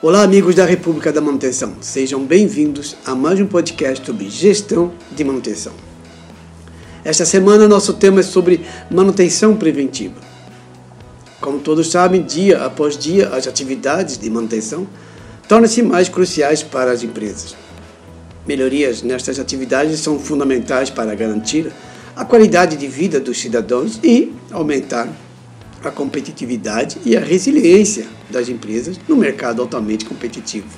Olá, amigos da República da Manutenção. Sejam bem-vindos a mais um podcast sobre gestão de manutenção. Esta semana, nosso tema é sobre manutenção preventiva. Como todos sabem, dia após dia, as atividades de manutenção tornam-se mais cruciais para as empresas. Melhorias nestas atividades são fundamentais para garantir a qualidade de vida dos cidadãos e aumentar a competitividade e a resiliência das empresas no mercado altamente competitivo.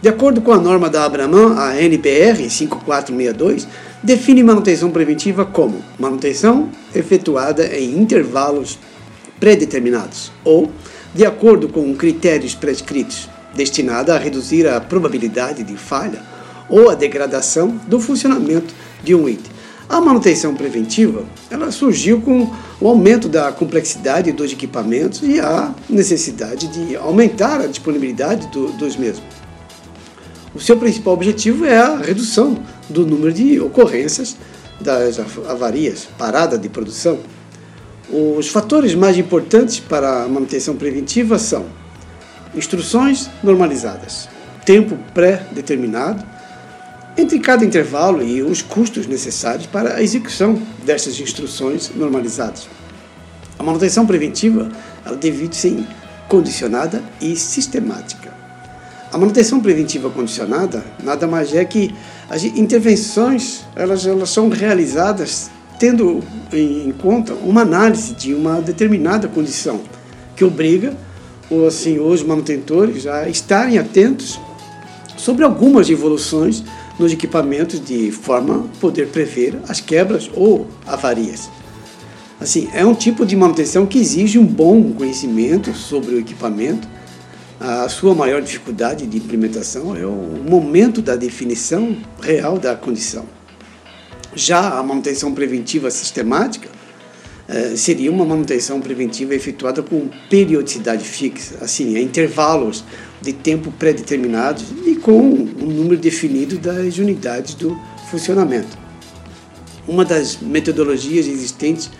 De acordo com a norma da Abraman, a NBR 5462 define manutenção preventiva como manutenção efetuada em intervalos predeterminados ou de acordo com critérios prescritos, destinada a reduzir a probabilidade de falha ou a degradação do funcionamento de um item a manutenção preventiva ela surgiu com o aumento da complexidade dos equipamentos e a necessidade de aumentar a disponibilidade do, dos mesmos. O seu principal objetivo é a redução do número de ocorrências das avarias, parada de produção. Os fatores mais importantes para a manutenção preventiva são instruções normalizadas, tempo pré-determinado, entre cada intervalo e os custos necessários para a execução destas instruções normalizadas. A manutenção preventiva deve ser condicionada e sistemática. A manutenção preventiva condicionada nada mais é que as intervenções elas, elas são realizadas tendo em conta uma análise de uma determinada condição que obriga assim, os manutentores a estarem atentos sobre algumas evoluções nos equipamentos de forma a poder prever as quebras ou avarias. Assim, é um tipo de manutenção que exige um bom conhecimento sobre o equipamento. A sua maior dificuldade de implementação é o momento da definição real da condição. Já a manutenção preventiva sistemática eh, seria uma manutenção preventiva efetuada com periodicidade fixa, assim, a intervalos de tempo pré-determinados e com um número definido das unidades do funcionamento. Uma das metodologias existentes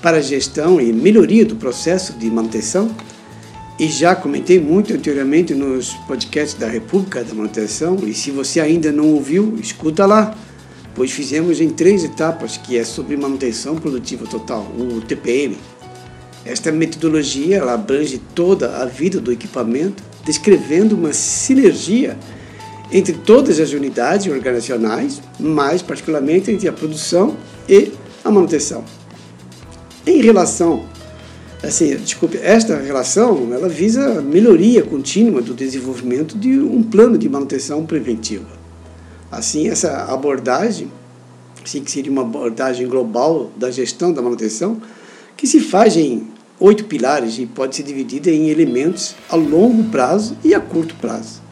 para a gestão e melhoria do processo de manutenção, e já comentei muito anteriormente nos podcasts da República da Manutenção, e se você ainda não ouviu, escuta lá, pois fizemos em três etapas, que é sobre manutenção produtiva total, o TPM. Esta metodologia ela abrange toda a vida do equipamento descrevendo uma sinergia entre todas as unidades organizacionais, mais particularmente entre a produção e a manutenção. Em relação, assim, desculpe, esta relação, ela visa a melhoria contínua do desenvolvimento de um plano de manutenção preventiva. Assim, essa abordagem, assim, que seria uma abordagem global da gestão da manutenção, que se faz em oito pilares e pode ser dividida em elementos a longo prazo e a curto prazo.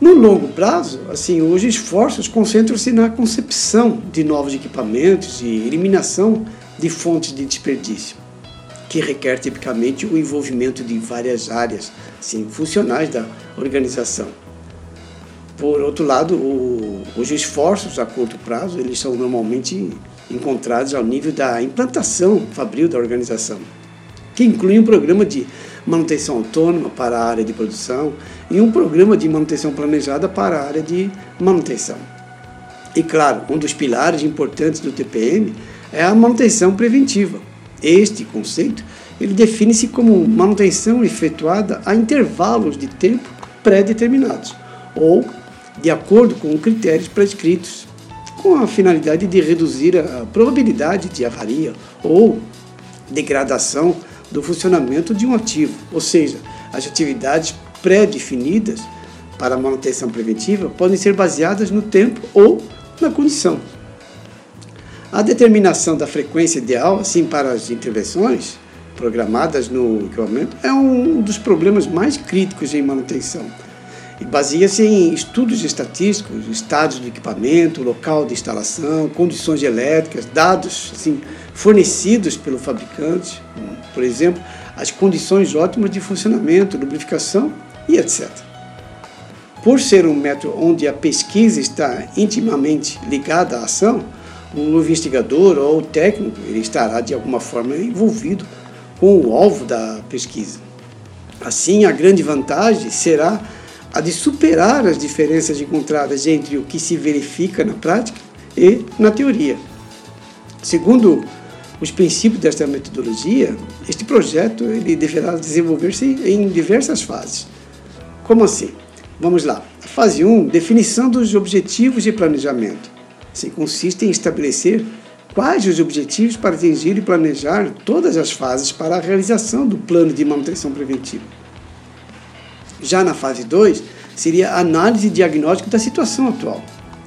No longo prazo, assim, os esforços concentram-se na concepção de novos equipamentos e eliminação de fontes de desperdício, que requer tipicamente o envolvimento de várias áreas assim, funcionais da organização. Por outro lado, o, os esforços a curto prazo eles são normalmente encontrados ao nível da implantação fabril da organização que inclui um programa de manutenção autônoma para a área de produção e um programa de manutenção planejada para a área de manutenção. E claro, um dos pilares importantes do TPM é a manutenção preventiva. Este conceito ele define-se como manutenção efetuada a intervalos de tempo pré-determinados ou de acordo com critérios prescritos, com a finalidade de reduzir a probabilidade de avaria ou degradação do funcionamento de um ativo, ou seja, as atividades pré-definidas para manutenção preventiva podem ser baseadas no tempo ou na condição. A determinação da frequência ideal, assim, para as intervenções programadas no equipamento, é um dos problemas mais críticos em manutenção baseia-se em estudos estatísticos, estados do equipamento, local de instalação, condições elétricas, dados assim, fornecidos pelo fabricante, por exemplo, as condições ótimas de funcionamento, lubrificação e etc. Por ser um método onde a pesquisa está intimamente ligada à ação, o investigador ou o técnico ele estará de alguma forma envolvido com o alvo da pesquisa. Assim, a grande vantagem será a de superar as diferenças encontradas entre o que se verifica na prática e na teoria. Segundo os princípios desta metodologia, este projeto ele deverá desenvolver-se em diversas fases. Como assim? Vamos lá. Fase 1, definição dos objetivos de planejamento. Assim, consiste em estabelecer quais os objetivos para atingir e planejar todas as fases para a realização do plano de manutenção preventiva. Já na fase 2, seria análise e diagnóstico da situação atual.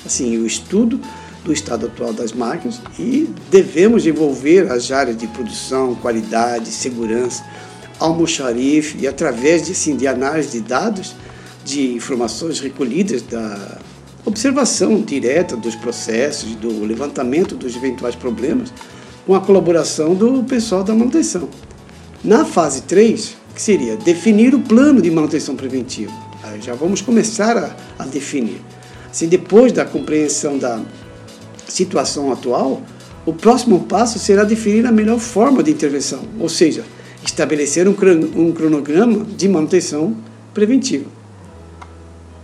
Assim, o estudo do estado atual das máquinas e devemos envolver as áreas de produção, qualidade, segurança, almoxarife e através de, assim, de análise de dados, de informações recolhidas da observação direta dos processos, do levantamento dos eventuais problemas, com a colaboração do pessoal da manutenção. Na fase 3, que seria definir o plano de manutenção preventiva. Aí já vamos começar a, a definir. Assim, depois da compreensão da situação atual, o próximo passo será definir a melhor forma de intervenção, ou seja, estabelecer um cronograma de manutenção preventiva.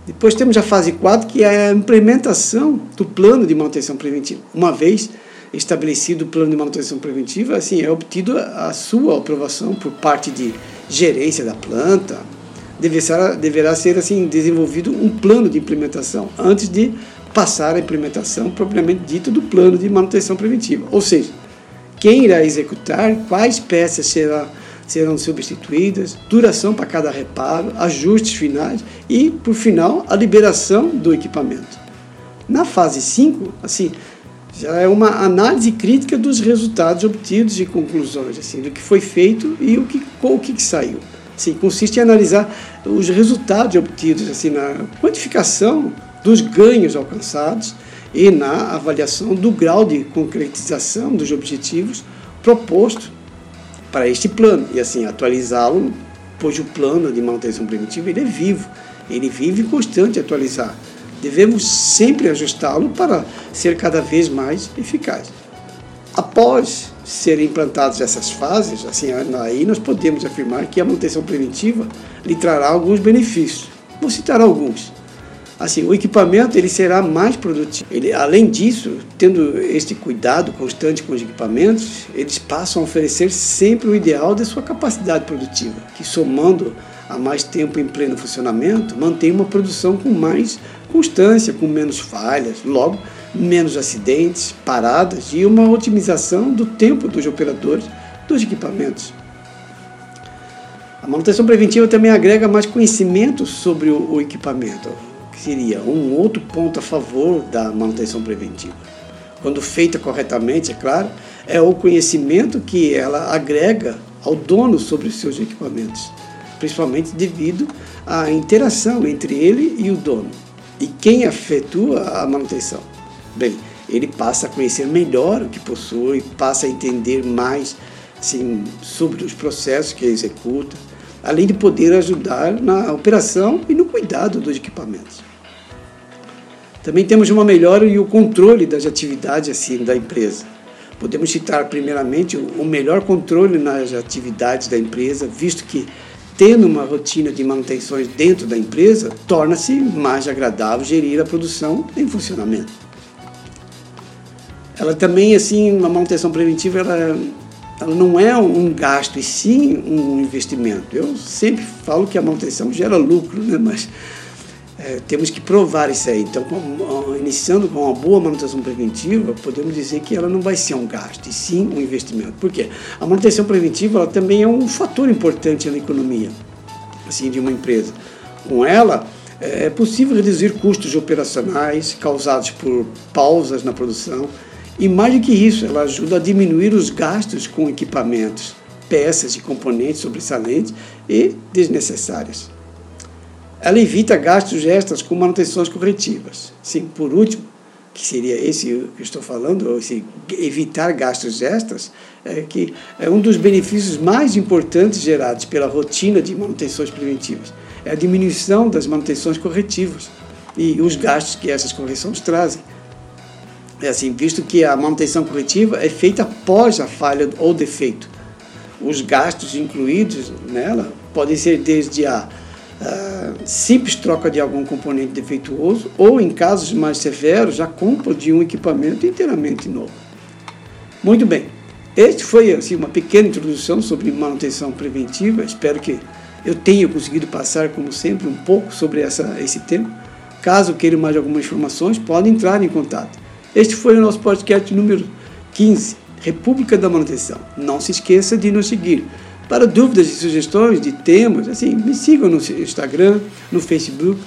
Depois temos a fase 4, que é a implementação do plano de manutenção preventiva. Uma vez estabelecido o plano de manutenção preventiva, assim, é obtido a sua aprovação por parte de gerência da planta. Deverá, deverá ser assim desenvolvido um plano de implementação antes de passar a implementação propriamente dita do plano de manutenção preventiva. Ou seja, quem irá executar, quais peças será serão substituídas, duração para cada reparo, ajustes finais e, por final, a liberação do equipamento. Na fase 5, assim, já é uma análise crítica dos resultados obtidos e conclusões, assim, do que foi feito e o que, o que saiu. Assim, consiste em analisar os resultados obtidos, assim, na quantificação dos ganhos alcançados e na avaliação do grau de concretização dos objetivos proposto para este plano e assim atualizá-lo, pois o plano de manutenção preventiva ele é vivo, ele vive constante atualizar. Devemos sempre ajustá-lo para ser cada vez mais eficaz. Após serem implantadas essas fases, assim, aí nós podemos afirmar que a manutenção preventiva lhe trará alguns benefícios. Vou citar alguns assim, o equipamento ele será mais produtivo. Ele, além disso, tendo este cuidado constante com os equipamentos, eles passam a oferecer sempre o ideal da sua capacidade produtiva, que somando a mais tempo em pleno funcionamento, mantém uma produção com mais constância, com menos falhas, logo menos acidentes, paradas e uma otimização do tempo dos operadores dos equipamentos. A manutenção preventiva também agrega mais conhecimento sobre o, equipamento seria um outro ponto a favor da manutenção preventiva. Quando feita corretamente, é claro, é o conhecimento que ela agrega ao dono sobre os seus equipamentos, principalmente devido à interação entre ele e o dono e quem efetua a manutenção. Bem, ele passa a conhecer melhor o que possui, passa a entender mais assim, sobre os processos que executa, além de poder ajudar na operação e no cuidado dos equipamentos. Também temos uma melhora e o controle das atividades assim da empresa. Podemos citar primeiramente o melhor controle nas atividades da empresa, visto que tendo uma rotina de manutenções dentro da empresa, torna-se mais agradável gerir a produção em funcionamento. Ela também, assim, uma manutenção preventiva, ela, ela não é um gasto, e sim um investimento. Eu sempre falo que a manutenção gera lucro, né? mas é, temos que provar isso aí. Então, com, iniciando com uma boa manutenção preventiva, podemos dizer que ela não vai ser um gasto, e sim um investimento. Por quê? A manutenção preventiva ela também é um fator importante na economia assim, de uma empresa. Com ela, é possível reduzir custos operacionais causados por pausas na produção e, mais do que isso, ela ajuda a diminuir os gastos com equipamentos, peças e componentes sobressalentes e desnecessários. Ela evita gastos extras com manutenções corretivas. Sim, por último, que seria esse que eu estou falando, esse evitar gastos extras, é que é um dos benefícios mais importantes gerados pela rotina de manutenções preventivas. É a diminuição das manutenções corretivas e os gastos que essas correções trazem. É assim, visto que a manutenção corretiva é feita após a falha ou defeito. Os gastos incluídos nela Pode ser desde a uh, simples troca de algum componente defeituoso ou, em casos mais severos, a compra de um equipamento inteiramente novo. Muito bem, este foi assim, uma pequena introdução sobre manutenção preventiva. Espero que eu tenha conseguido passar, como sempre, um pouco sobre essa, esse tema. Caso queiram mais algumas informações, podem entrar em contato. Este foi o nosso podcast número 15, República da Manutenção. Não se esqueça de nos seguir. Para dúvidas e sugestões de temas, assim, me sigam no Instagram, no Facebook,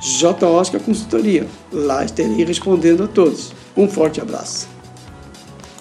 J. Oscar Consultoria. Lá estarei respondendo a todos. Um forte abraço.